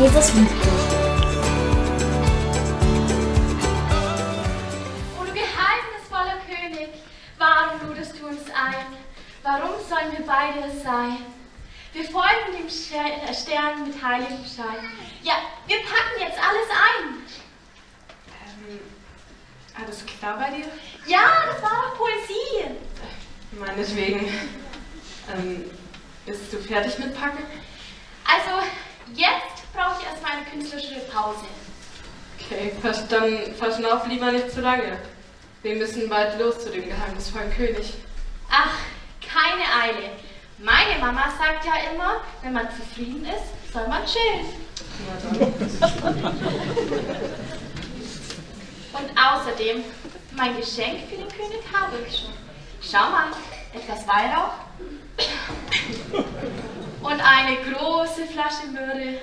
Jesus liebt dich. O du geheimnisvoller König, warum ludest du uns ein? Warum sollen wir beide es sein? Wir folgen dem Ster- Stern mit heiligem Schein. Ja, wir packen jetzt alles ein. Ähm, alles klar bei dir? Ja, das war doch Poesie. Meinetwegen. Ähm, bist du fertig mit Packen? Also, jetzt brauche ich erstmal eine künstlerische Pause. Okay, vers- dann verschnauf lieber nicht zu lange. Wir müssen bald los zu dem geheimnisvollen König. Ach, keine Eile. Meine Mama sagt ja immer, wenn man zufrieden ist, soll man chillen. Und außerdem, mein Geschenk für den König habe ich schon. Schau mal, etwas Weihrauch und eine große Flasche Myrrhe.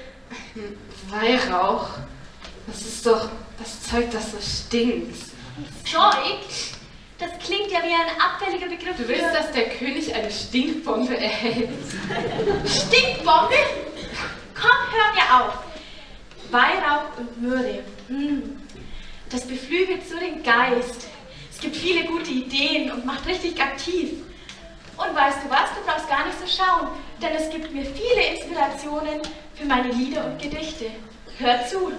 Weihrauch? Das ist doch das Zeug, das so stinkt. Zeug, das klingt ja wie ein abfälliger Begriff Du willst, dass der König eine Stinkbombe erhält? Stinkbombe. Komm, hör mir auf. Weihrauch und Myrrhe. Hm. Das beflügelt so den Geist. Es gibt viele gute Ideen und macht richtig aktiv. Und weißt du was, du brauchst gar nicht so schauen, denn es gibt mir viele Inspirationen für meine Lieder und Gedichte. Hör zu.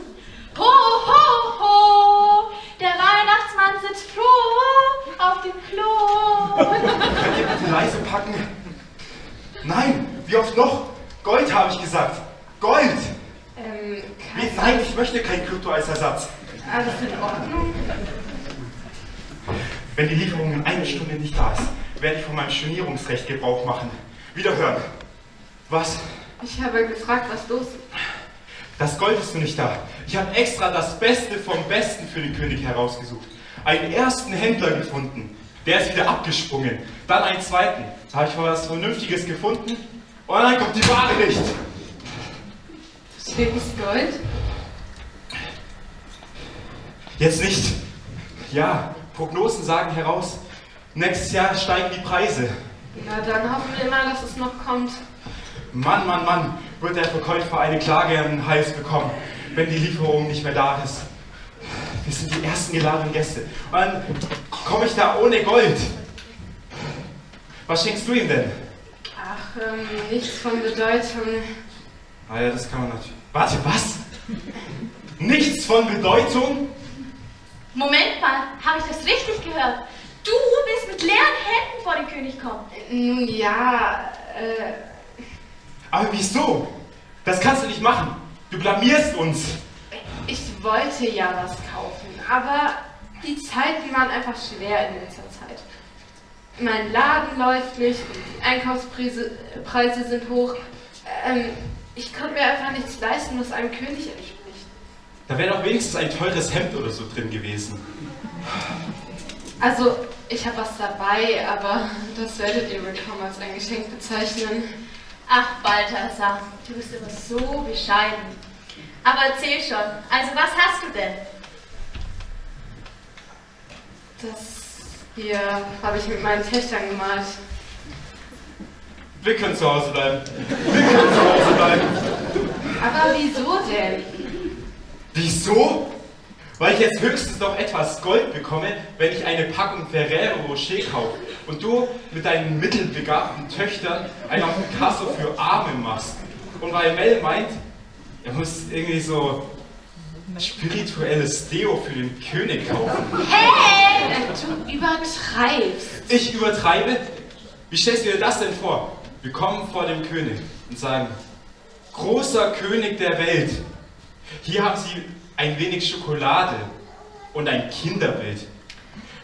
Ho, ho, ho, der Weihnachtsmann sitzt froh auf dem Klo. Könnt ihr bitte leise packen? Nein, wie oft noch? Gold habe ich gesagt. Gold! Ähm, Wie, nein, ich möchte kein Krypto als Ersatz. alles in Ordnung? Wenn die Lieferung in einer Stunde nicht da ist, werde ich von meinem Stornierungsrecht Gebrauch machen. Wiederhören. Was? Ich habe gefragt, was los ist. Das Gold ist noch nicht da. Ich habe extra das Beste vom Besten für den König herausgesucht. Einen ersten Händler gefunden. Der ist wieder abgesprungen. Dann einen zweiten. Da habe ich mal was Vernünftiges gefunden. Und dann kommt die Ware nicht. Steht das Gold? Jetzt nicht. Ja, Prognosen sagen heraus, nächstes Jahr steigen die Preise. Na dann hoffen wir mal, dass es noch kommt. Mann, Mann, Mann, wird der Verkäufer eine Klage an den Hals bekommen, wenn die Lieferung nicht mehr da ist. Wir sind die ersten geladenen Gäste. Und dann komme ich da ohne Gold. Was schenkst du ihm denn? Ach, ähm, nichts von Bedeutung. Ah ja, das kann man natürlich. Warte, was? Nichts von Bedeutung? Moment mal, habe ich das richtig gehört? Du willst mit leeren Händen vor den König kommen. Nun ja, äh, Aber wieso? Das kannst du nicht machen. Du blamierst uns. ich wollte ja was kaufen, aber die Zeiten waren einfach schwer in letzter Zeit. Mein Laden läuft nicht die Einkaufspreise äh, Preise sind hoch. Ähm, ich konnte mir einfach nichts leisten, was einem König entspricht. Da wäre doch wenigstens ein teures Hemd oder so drin gewesen. Also, ich habe was dabei, aber das werdet ihr wohl kaum als ein Geschenk bezeichnen. Ach, Balthasar, du bist immer so bescheiden. Aber erzähl schon, also was hast du denn? Das hier habe ich mit meinen Töchtern gemalt. Wir können zu Hause bleiben. Wir können zu Hause bleiben. Aber wieso denn? Wieso? Weil ich jetzt höchstens noch etwas Gold bekomme, wenn ich eine Packung Ferrero Rocher kaufe und du mit deinen mittelbegabten Töchtern einen auf Picasso für Arme machst. Und weil Mel meint, er muss irgendwie so spirituelles Deo für den König kaufen. Hey! Du übertreibst. Ich übertreibe? Wie stellst du dir das denn vor? Wir kommen vor dem König und sagen, großer König der Welt, hier haben Sie ein wenig Schokolade und ein Kinderbild.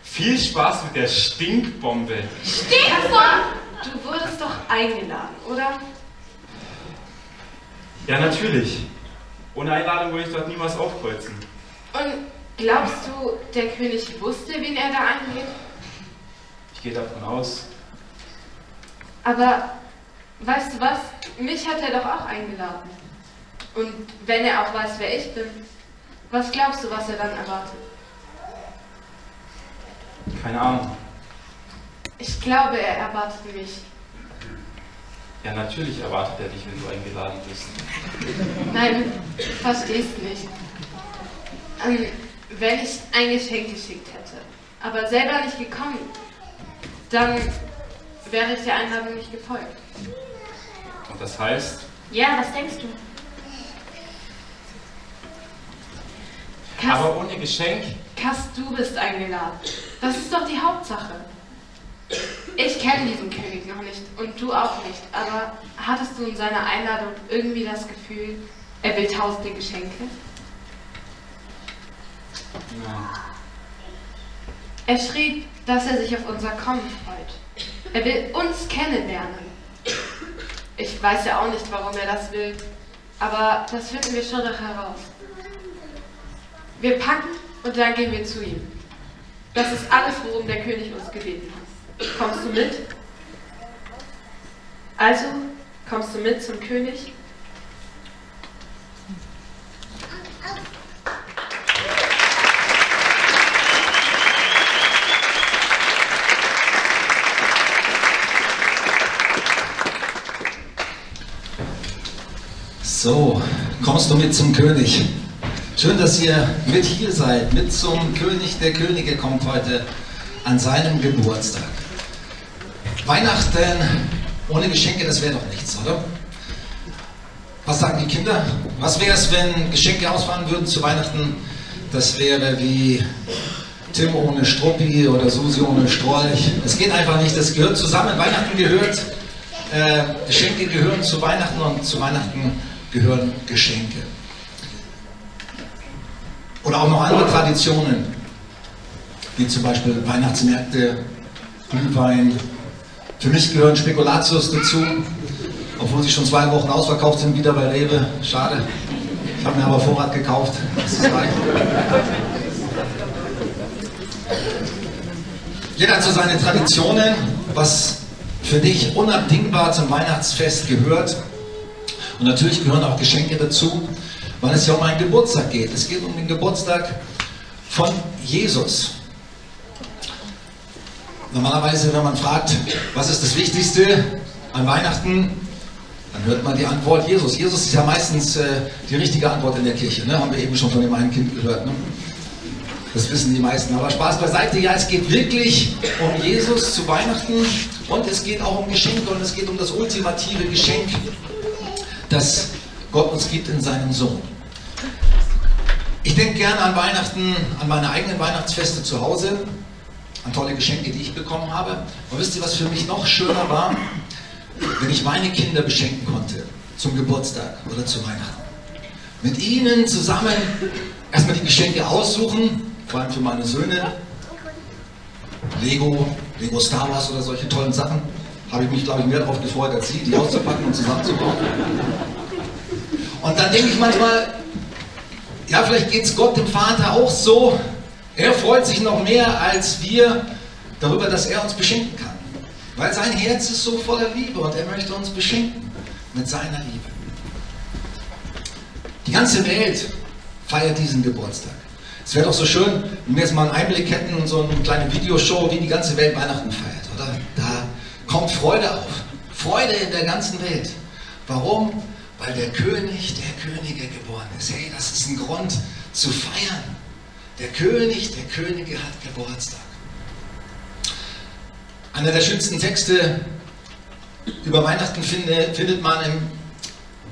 Viel Spaß mit der Stinkbombe. Stinkbombe! Du wurdest doch eingeladen, oder? Ja, natürlich. Ohne Einladung würde ich dort niemals aufkreuzen. Und glaubst du, der König wusste, wen er da einlädt? Ich gehe davon aus. Aber weißt du was? Mich hat er doch auch eingeladen. Und wenn er auch weiß, wer ich bin, was glaubst du, was er dann erwartet? Keine Ahnung. Ich glaube, er erwartet mich. Ja, natürlich erwartet er dich, wenn du eingeladen bist. Nein, du verstehst nicht. Ähm, wenn ich ein Geschenk geschickt hätte, aber selber nicht gekommen, dann wäre ich der Einladung nicht gefolgt. Und das heißt, Ja, was denkst du? Kass, aber ohne Geschenk, Kass, du bist eingeladen. Das ist doch die Hauptsache. Ich kenne diesen König noch nicht und du auch nicht, aber hattest du in seiner Einladung irgendwie das Gefühl, er will tausende Geschenke? nein. Er schrieb, dass er sich auf unser Kommen freut. Er will uns kennenlernen. Ich weiß ja auch nicht, warum er das will, aber das finden wir schon noch heraus. Wir packen und dann gehen wir zu ihm. Das ist alles, worum der König uns gebeten hat. Kommst du mit? Also, kommst du mit zum König? So, kommst du mit zum König? Schön, dass ihr mit hier seid. Mit zum König der Könige kommt heute an seinem Geburtstag. Weihnachten ohne Geschenke, das wäre doch nichts, oder? Was sagen die Kinder? Was wäre es, wenn Geschenke ausfallen würden zu Weihnachten? Das wäre wie Tim ohne Struppi oder Susi ohne Strolch. Es geht einfach nicht, das gehört zusammen. Weihnachten gehört, äh, Geschenke gehören zu Weihnachten und zu Weihnachten gehören Geschenke. Oder auch noch andere Traditionen, wie zum Beispiel Weihnachtsmärkte, Glühwein. Für mich gehören Spekulatius dazu, obwohl sie schon zwei Wochen ausverkauft sind, wieder bei Rewe. Schade. Ich habe mir aber Vorrat gekauft. Das ist reich. Jeder hat so seine Traditionen, was für dich unabdingbar zum Weihnachtsfest gehört. Und natürlich gehören auch Geschenke dazu, weil es ja um einen Geburtstag geht. Es geht um den Geburtstag von Jesus. Normalerweise, wenn man fragt, was ist das Wichtigste an Weihnachten, dann hört man die Antwort Jesus. Jesus ist ja meistens äh, die richtige Antwort in der Kirche. Ne? Haben wir eben schon von dem einen Kind gehört. Ne? Das wissen die meisten. Aber Spaß beiseite, ja, es geht wirklich um Jesus zu Weihnachten und es geht auch um Geschenke und es geht um das ultimative Geschenk, das Gott uns gibt in seinem Sohn. Ich denke gerne an Weihnachten, an meine eigenen Weihnachtsfeste zu Hause, an tolle Geschenke, die ich bekommen habe. Und wisst ihr, was für mich noch schöner war? Wenn ich meine Kinder beschenken konnte zum Geburtstag oder zu Weihnachten. Mit ihnen zusammen erstmal die Geschenke aussuchen, vor allem für meine Söhne. Lego, Lego Star Wars oder solche tollen Sachen. Habe ich mich, glaube ich, mehr darauf gefreut, als sie, die auszupacken und zusammenzubauen. Und dann denke ich manchmal, ja, vielleicht geht es Gott dem Vater auch so. Er freut sich noch mehr als wir darüber, dass er uns beschenken kann. Weil sein Herz ist so voller Liebe und er möchte uns beschenken mit seiner Liebe. Die ganze Welt feiert diesen Geburtstag. Es wäre doch so schön, wenn wir jetzt mal einen Einblick hätten, so eine kleine Videoshow, wie die ganze Welt Weihnachten feiert, oder? Da kommt Freude auf. Freude in der ganzen Welt. Warum? Weil der König der Könige geboren ist. Hey, das ist ein Grund zu feiern. Der König der Könige hat Geburtstag. Einer der schönsten Texte über Weihnachten finde, findet man im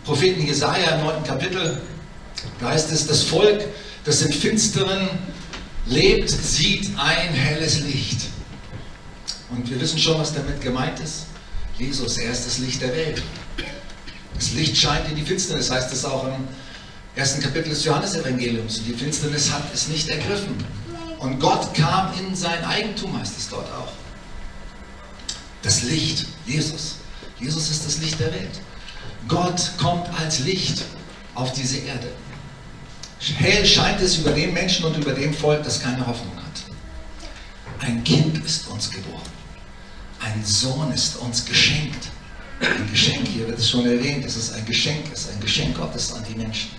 Propheten Jesaja im 9. Kapitel. Da heißt es, das Volk, das im Finsteren lebt, sieht ein helles Licht. Und wir wissen schon, was damit gemeint ist. Jesus, er ist das Licht der Welt. Das Licht scheint in die Finsternis, heißt es auch im ersten Kapitel des Johannesevangeliums. Und die Finsternis hat es nicht ergriffen. Und Gott kam in sein Eigentum, heißt es dort auch. Das Licht, Jesus. Jesus ist das Licht der Welt. Gott kommt als Licht auf diese Erde. Hell scheint es über dem Menschen und über dem Volk, das keine Hoffnung hat. Ein Kind ist uns geboren. Ein Sohn ist uns geschenkt. Ein Geschenk, hier wird es schon erwähnt, es ist ein Geschenk, es ist ein Geschenk Gottes an die Menschen.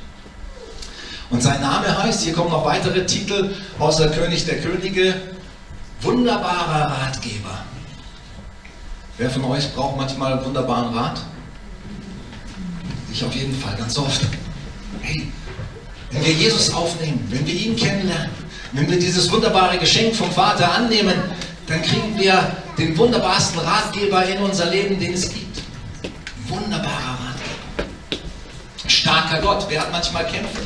Und sein Name heißt, hier kommen noch weitere Titel außer König der Könige, wunderbarer Ratgeber. Wer von euch braucht manchmal wunderbaren Rat? Ich auf jeden Fall, ganz oft. Hey, wenn wir Jesus aufnehmen, wenn wir ihn kennenlernen, wenn wir dieses wunderbare Geschenk vom Vater annehmen, dann kriegen wir den wunderbarsten Ratgeber in unser Leben, den es gibt. Wunderbarer Ratgeber. Starker Gott. Wer hat manchmal Kämpfe?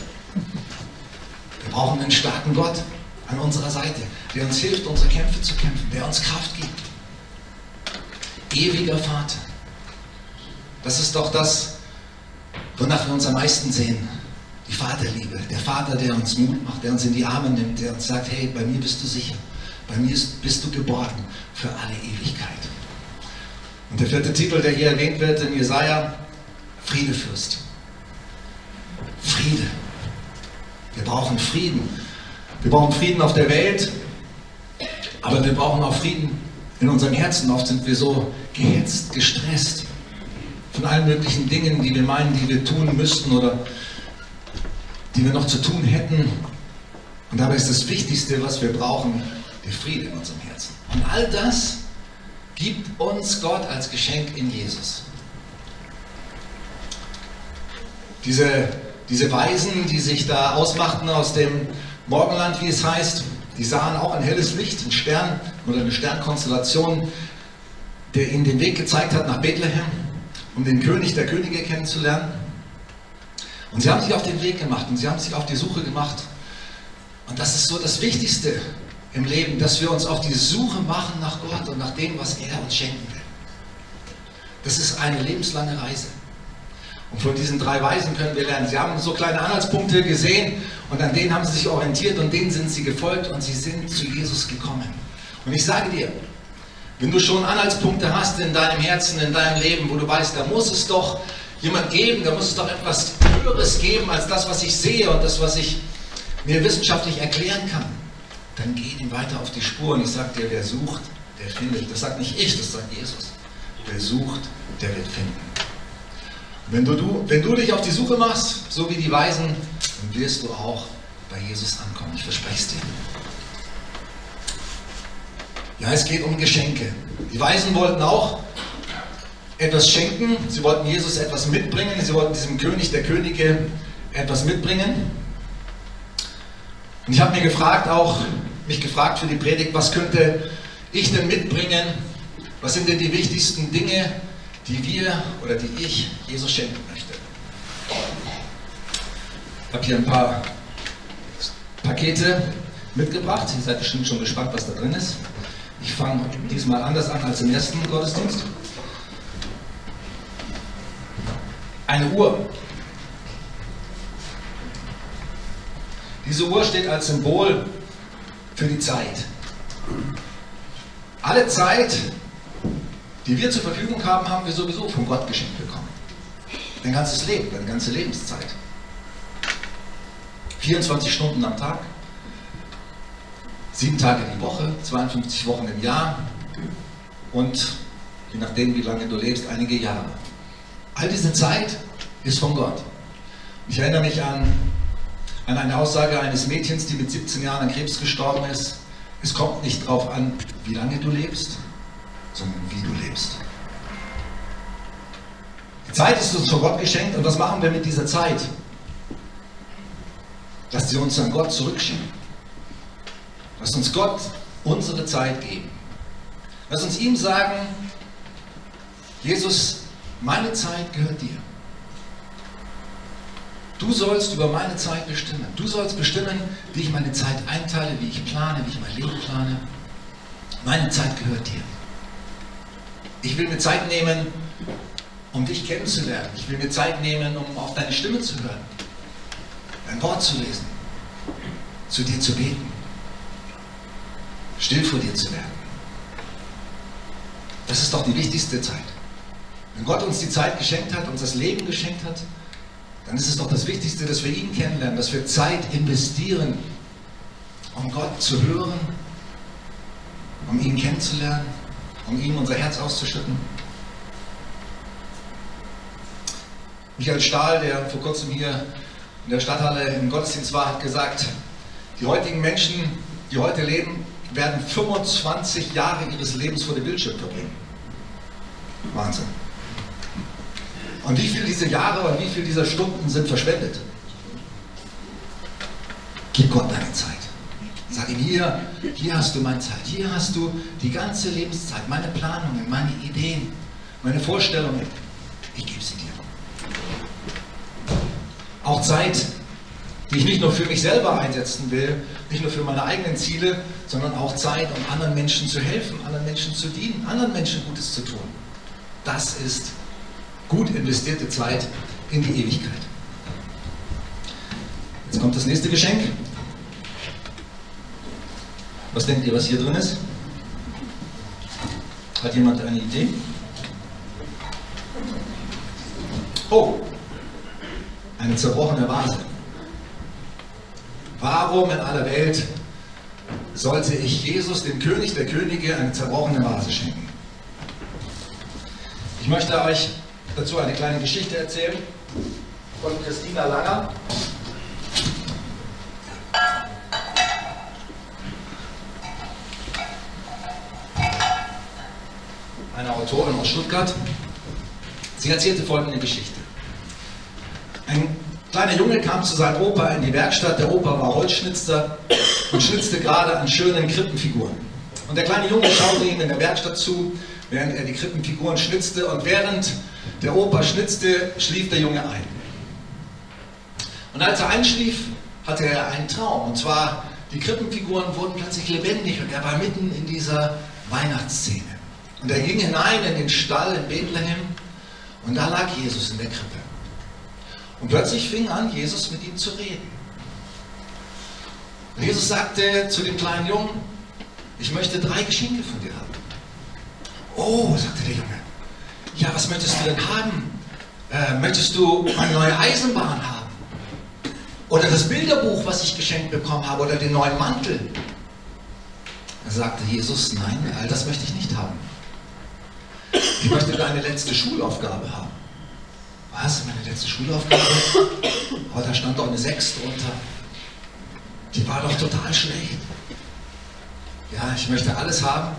Wir brauchen einen starken Gott an unserer Seite, der uns hilft, unsere Kämpfe zu kämpfen, der uns Kraft gibt. Ewiger Vater. Das ist doch das, wonach wir uns am meisten sehen. Die Vaterliebe. Der Vater, der uns Mut macht, der uns in die Arme nimmt, der uns sagt, hey, bei mir bist du sicher. Bei mir bist du geborgen für alle Ewigkeit. Und der vierte Titel, der hier erwähnt wird in Jesaja, Friedefürst. Friede. Wir brauchen Frieden. Wir brauchen Frieden auf der Welt, aber wir brauchen auch Frieden in unserem Herzen. Oft sind wir so gehetzt, gestresst von allen möglichen Dingen, die wir meinen, die wir tun müssten oder die wir noch zu tun hätten. Und dabei ist das Wichtigste, was wir brauchen, der Friede in unserem Herzen. Und all das gibt uns Gott als Geschenk in Jesus. Diese, diese Weisen, die sich da ausmachten aus dem Morgenland, wie es heißt, die sahen auch ein helles Licht, ein Stern oder eine Sternkonstellation, der ihnen den Weg gezeigt hat nach Bethlehem, um den König der Könige kennenzulernen. Und sie haben sich auf den Weg gemacht und sie haben sich auf die Suche gemacht. Und das ist so das Wichtigste im Leben, dass wir uns auf die Suche machen nach Gott und nach dem, was er uns schenken will. Das ist eine lebenslange Reise. Und von diesen drei Weisen können wir lernen. Sie haben so kleine Anhaltspunkte gesehen und an denen haben sie sich orientiert und denen sind sie gefolgt und sie sind zu Jesus gekommen. Und ich sage dir, wenn du schon Anhaltspunkte hast in deinem Herzen, in deinem Leben, wo du weißt, da muss es doch jemand geben, da muss es doch etwas Höheres geben als das, was ich sehe und das, was ich mir wissenschaftlich erklären kann, dann geh ihm weiter auf die Spur. Und ich sage dir, wer sucht, der findet. Das sagt nicht ich, das sagt Jesus. Wer sucht, der wird finden. Wenn du, du, wenn du dich auf die Suche machst, so wie die Weisen, dann wirst du auch bei Jesus ankommen. Ich verspreche es dir. Ja, es geht um Geschenke. Die Weisen wollten auch etwas schenken. Sie wollten Jesus etwas mitbringen. Sie wollten diesem König der Könige etwas mitbringen. Und ich habe mir gefragt, auch mich gefragt für die Predigt, was könnte ich denn mitbringen? Was sind denn die wichtigsten Dinge, die wir oder die ich Jesus schenken möchte? Ich habe hier ein paar Pakete mitgebracht. Ihr seid bestimmt schon gespannt, was da drin ist. Ich fange diesmal anders an als im ersten Gottesdienst. Eine Uhr. Diese Uhr steht als Symbol für die Zeit. Alle Zeit, die wir zur Verfügung haben, haben wir sowieso von Gott geschenkt bekommen. Dein ganzes Leben, deine ganze Lebenszeit. 24 Stunden am Tag, sieben Tage die Woche, 52 Wochen im Jahr und je nachdem, wie lange du lebst, einige Jahre. All diese Zeit ist von Gott. Ich erinnere mich an an eine Aussage eines Mädchens, die mit 17 Jahren an Krebs gestorben ist. Es kommt nicht darauf an, wie lange du lebst, sondern wie du lebst. Die Zeit ist uns von Gott geschenkt und was machen wir mit dieser Zeit? Lass sie uns an Gott zurückschicken. Lass uns Gott unsere Zeit geben. Lass uns ihm sagen, Jesus, meine Zeit gehört dir. Du sollst über meine Zeit bestimmen. Du sollst bestimmen, wie ich meine Zeit einteile, wie ich plane, wie ich mein Leben plane. Meine Zeit gehört dir. Ich will mir Zeit nehmen, um dich kennenzulernen. Ich will mir Zeit nehmen, um auf deine Stimme zu hören, dein Wort zu lesen, zu dir zu beten, still vor dir zu werden. Das ist doch die wichtigste Zeit. Wenn Gott uns die Zeit geschenkt hat, uns das Leben geschenkt hat, dann ist es doch das Wichtigste, dass wir ihn kennenlernen, dass wir Zeit investieren, um Gott zu hören, um ihn kennenzulernen, um ihm unser Herz auszuschütten. Michael Stahl, der vor kurzem hier in der Stadthalle im Gottesdienst war, hat gesagt, die heutigen Menschen, die heute leben, werden 25 Jahre ihres Lebens vor dem Bildschirm verbringen. Wahnsinn. Und wie viele dieser Jahre und wie viele dieser Stunden sind verschwendet? Gib Gott deine Zeit. Sag ihm, hier, hier hast du meine Zeit, hier hast du die ganze Lebenszeit, meine Planungen, meine Ideen, meine Vorstellungen. Ich gebe sie dir. Auch Zeit, die ich nicht nur für mich selber einsetzen will, nicht nur für meine eigenen Ziele, sondern auch Zeit, um anderen Menschen zu helfen, anderen Menschen zu dienen, anderen Menschen Gutes zu tun. Das ist gut investierte Zeit in die Ewigkeit. Jetzt kommt das nächste Geschenk. Was denkt ihr, was hier drin ist? Hat jemand eine Idee? Oh, eine zerbrochene Vase. Warum in aller Welt sollte ich Jesus, dem König der Könige, eine zerbrochene Vase schenken? Ich möchte euch dazu eine kleine Geschichte erzählen von Christina Langer. Eine Autorin aus Stuttgart. Sie erzählte folgende Geschichte. Ein kleiner Junge kam zu seinem Opa in die Werkstatt. Der Opa war Holzschnitzer und schnitzte gerade an schönen Krippenfiguren. Und der kleine Junge schaute ihm in der Werkstatt zu, während er die Krippenfiguren schnitzte. Und während der Opa schnitzte, schlief der Junge ein. Und als er einschlief, hatte er einen Traum. Und zwar, die Krippenfiguren wurden plötzlich lebendig und er war mitten in dieser Weihnachtsszene. Und er ging hinein in den Stall in Bethlehem und da lag Jesus in der Krippe. Und plötzlich fing an, Jesus mit ihm zu reden. Und Jesus sagte zu dem kleinen Jungen, ich möchte drei Geschenke von dir haben. Oh, sagte der Junge, ja, was möchtest du denn haben? Äh, möchtest du eine neue Eisenbahn haben? Oder das Bilderbuch, was ich geschenkt bekommen habe, oder den neuen Mantel? Da sagte Jesus, nein, all das möchte ich nicht haben. Ich möchte deine letzte Schulaufgabe haben. Was? Meine letzte Schulaufgabe? Oh, da stand doch eine 6 drunter. Die war doch total schlecht. Ja, ich möchte alles haben,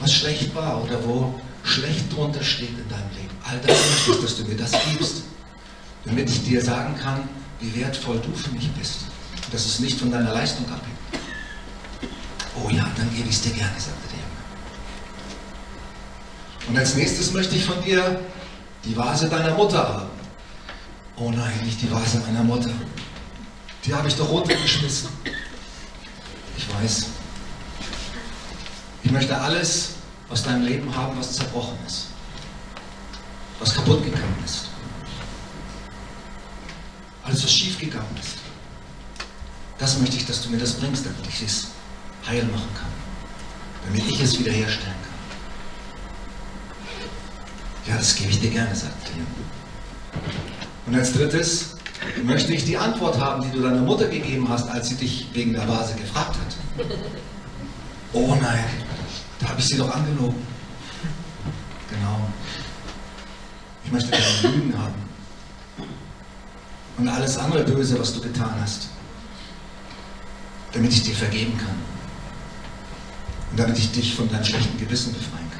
was schlecht war oder wo schlecht drunter steht in deinem Leben. All das möchte ich, dass du mir das gibst, damit ich dir sagen kann, wie wertvoll du für mich bist. Dass es nicht von deiner Leistung abhängt. Oh ja, dann gebe ich es dir gerne, sagte der. Und als nächstes möchte ich von dir die Vase deiner Mutter haben. Oh nein, nicht die Vase meiner Mutter. Die habe ich doch runtergeschmissen. Ich weiß. Ich möchte alles aus deinem Leben haben, was zerbrochen ist. Was kaputt gegangen ist. Alles, was schief gegangen ist. Das möchte ich, dass du mir das bringst, damit ich es heil machen kann. Damit ich es wiederherstellen kann. Ja, das gebe ich dir gerne, sagt er. Und als drittes möchte ich die Antwort haben, die du deiner Mutter gegeben hast, als sie dich wegen der Vase gefragt hat. Oh nein, da habe ich sie doch angelogen. Genau. Ich möchte deine Lügen haben. Und alles andere Böse, was du getan hast. Damit ich dir vergeben kann. Und damit ich dich von deinem schlechten Gewissen befreien kann.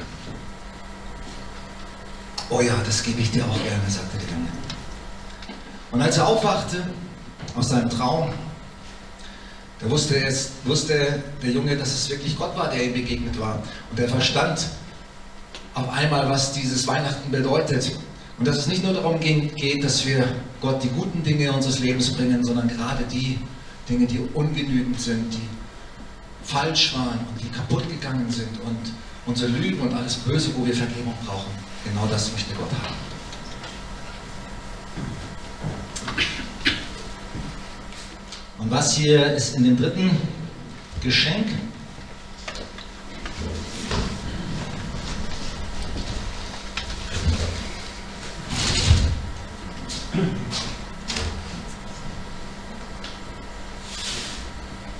Oh ja, das gebe ich dir auch gerne, sagte der Junge. Und als er aufwachte aus seinem Traum, da wusste, es, wusste der Junge, dass es wirklich Gott war, der ihm begegnet war. Und er verstand auf einmal, was dieses Weihnachten bedeutet. Und dass es nicht nur darum geht, dass wir Gott die guten Dinge unseres Lebens bringen, sondern gerade die Dinge, die ungenügend sind, die falsch waren und die kaputt gegangen sind und unsere Lügen und alles Böse, wo wir Vergebung brauchen. Genau das möchte Gott haben. Und was hier ist in dem dritten Geschenk?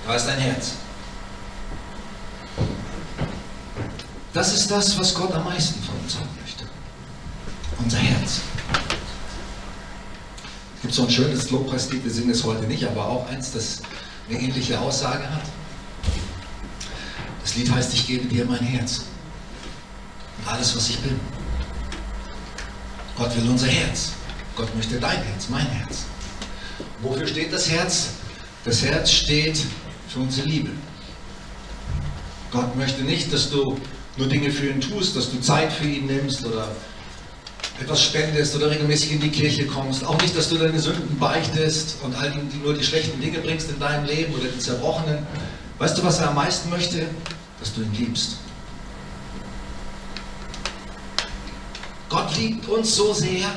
Da ist ein Herz. Das ist das, was Gott am meisten von uns haben möchte. Unser Herz. Es gibt so ein schönes Lobpreislied, wir singen es heute nicht, aber auch eins, das eine ähnliche Aussage hat. Das Lied heißt, ich gebe dir mein Herz und alles, was ich bin. Gott will unser Herz. Gott möchte dein Herz, mein Herz. Wofür steht das Herz? Das Herz steht für unsere Liebe. Gott möchte nicht, dass du nur Dinge für ihn tust, dass du Zeit für ihn nimmst oder etwas spendest oder regelmäßig in die Kirche kommst. Auch nicht, dass du deine Sünden beichtest und all die, nur die schlechten Dinge bringst in deinem Leben oder die zerbrochenen. Weißt du, was er am meisten möchte? Dass du ihn liebst. Gott liebt uns so sehr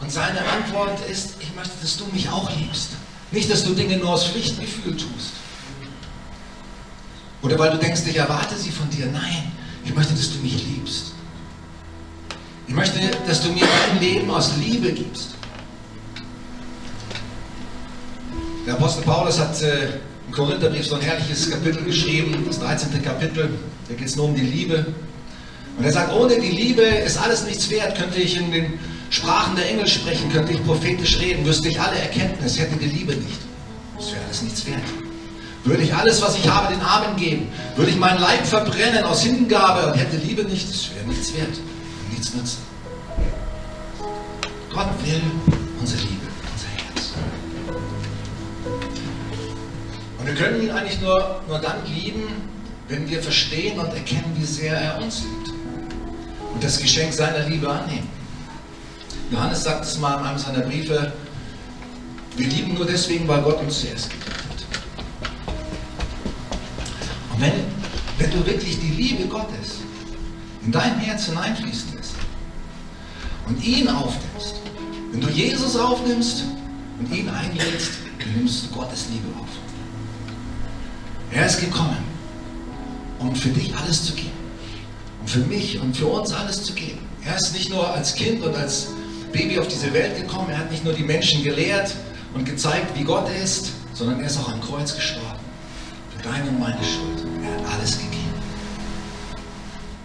und seine Antwort ist, ich möchte, dass du mich auch liebst. Nicht, dass du Dinge nur aus Pflichtgefühl tust. Oder weil du denkst, ich erwarte sie von dir. Nein, ich möchte, dass du mich liebst. Ich möchte, dass du mir dein Leben aus Liebe gibst. Der Apostel Paulus hat äh, im Korintherbrief so ein herrliches Kapitel geschrieben, das 13. Kapitel. Da geht es nur um die Liebe. Und er sagt, ohne die Liebe ist alles nichts wert. Könnte ich in den Sprachen der Engel sprechen, könnte ich prophetisch reden, wüsste ich alle Erkenntnis, hätte die Liebe nicht. Das wäre alles nichts wert. Würde ich alles, was ich habe, den Armen geben, würde ich meinen Leib verbrennen aus Hingabe und hätte Liebe nicht, das wäre nichts wert nichts nützen. Gott will unsere Liebe, unser Herz. Und wir können ihn eigentlich nur, nur dann lieben, wenn wir verstehen und erkennen, wie sehr er uns liebt. Und das Geschenk seiner Liebe annehmen. Johannes sagt es mal in einem seiner Briefe, wir lieben nur deswegen, weil Gott uns zuerst geliebt hat. Und wenn, wenn du wirklich die Liebe Gottes in dein Herz hineinfließen und ihn aufnimmst, wenn du Jesus aufnimmst und ihn einlädst, nimmst du Gottes Liebe auf. Er ist gekommen, um für dich alles zu geben. Um für mich und für uns alles zu geben. Er ist nicht nur als Kind und als Baby auf diese Welt gekommen, er hat nicht nur die Menschen gelehrt und gezeigt, wie Gott ist, sondern er ist auch am Kreuz gestorben. Für deine und meine Schuld. Er hat alles gegeben.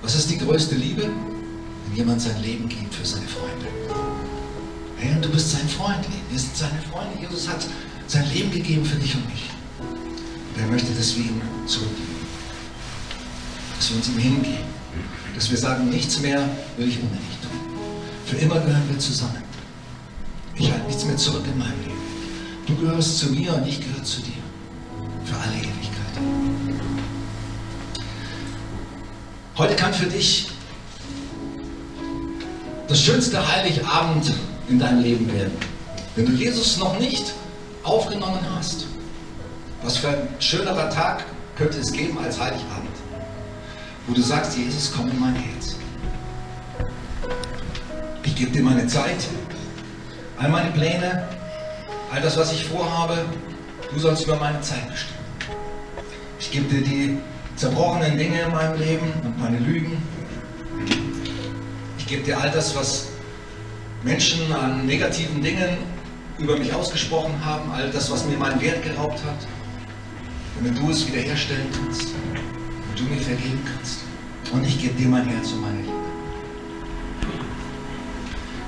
Was ist die größte Liebe? Jemand sein Leben gibt für seine Freunde. Hey, und du bist sein Freund. Wir sind seine Freunde. Jesus hat sein Leben gegeben für dich und mich. Und er möchte, dass wir ihm zurückgeben. Dass wir uns ihm hingeben. Dass wir sagen, nichts mehr will ich ohne dich tun. Für immer gehören wir zusammen. Ich halte nichts mehr zurück in meinem Leben. Du gehörst zu mir und ich gehöre zu dir. Für alle Ewigkeit. Heute kann für dich das schönste Heiligabend in deinem Leben werden. Wenn du Jesus noch nicht aufgenommen hast, was für ein schönerer Tag könnte es geben als Heiligabend, wo du sagst, Jesus, komm in mein Herz. Ich gebe dir meine Zeit, all meine Pläne, all das, was ich vorhabe, du sollst über meine Zeit bestimmen. Ich gebe dir die zerbrochenen Dinge in meinem Leben und meine Lügen, gebe dir all das, was Menschen an negativen Dingen über mich ausgesprochen haben, all das, was mir meinen Wert geraubt hat, damit du es wiederherstellen kannst und du mir vergeben kannst. Und ich gebe dir mein Herz und meine Liebe.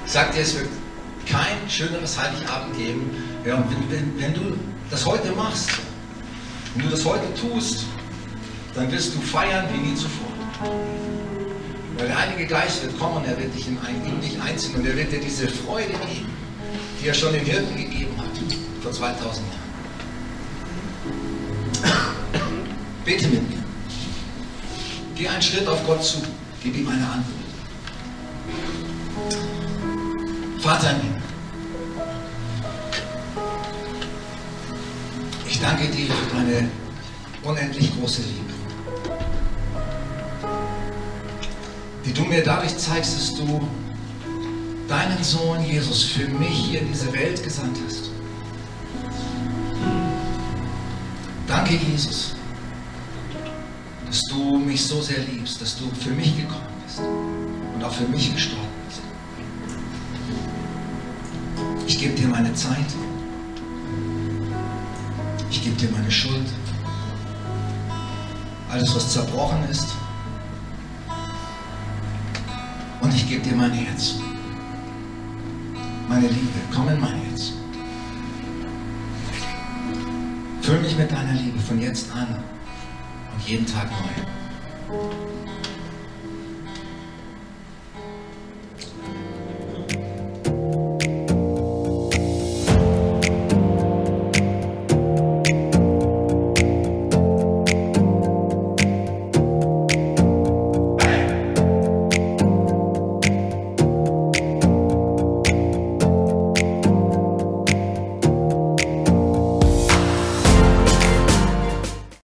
Ich sage dir, es wird kein schöneres Heiligabend geben. Ja, wenn, wenn, wenn du das heute machst, wenn du das heute tust, dann wirst du feiern wie nie zuvor. Weil der Heilige Geist wird kommen er wird dich in, in dich einziehen und er wird dir diese Freude geben, die er schon den Hirten gegeben hat, vor 2000 Jahren. Bete mit mir. Geh einen Schritt auf Gott zu. Gib ihm eine Antwort. Vater im ich danke dir für deine unendlich große Liebe. Die du mir dadurch zeigst, dass du deinen Sohn Jesus für mich hier in diese Welt gesandt hast. Danke, Jesus, dass du mich so sehr liebst, dass du für mich gekommen bist und auch für mich gestorben bist. Ich gebe dir meine Zeit. Ich gebe dir meine Schuld. Alles, was zerbrochen ist. Gebe dir mein Herz. Meine Liebe, komm in mein Herz. Füll mich mit deiner Liebe von jetzt an und jeden Tag neu.